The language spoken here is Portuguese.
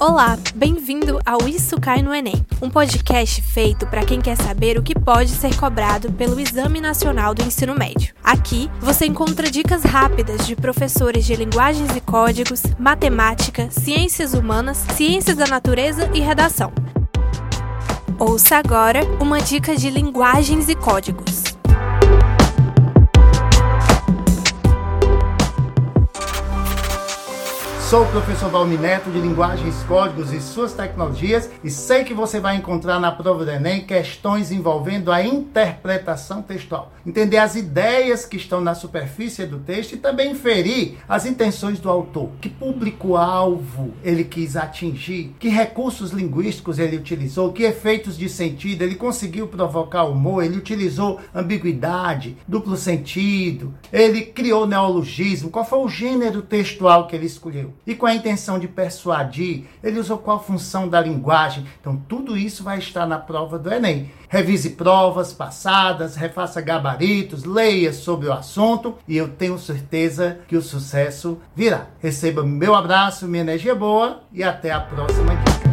Olá, bem-vindo ao Isso Cai no Enem, um podcast feito para quem quer saber o que pode ser cobrado pelo Exame Nacional do Ensino Médio. Aqui você encontra dicas rápidas de professores de linguagens e códigos, matemática, ciências humanas, ciências da natureza e redação. Ouça agora uma dica de linguagens e códigos. Sou o professor Valmi Neto de Linguagens, Códigos e Suas Tecnologias e sei que você vai encontrar na prova do Enem questões envolvendo a interpretação textual. Entender as ideias que estão na superfície do texto e também inferir as intenções do autor. Que público-alvo ele quis atingir, que recursos linguísticos ele utilizou, que efeitos de sentido ele conseguiu provocar humor, ele utilizou ambiguidade, duplo sentido, ele criou neologismo, qual foi o gênero textual que ele escolheu e com a intenção de persuadir, ele usou qual função da linguagem. Então, tudo isso vai estar na prova do Enem. Revise provas passadas, refaça gabaritos, leia sobre o assunto e eu tenho certeza que o sucesso virá. Receba meu abraço, minha energia boa e até a próxima dica.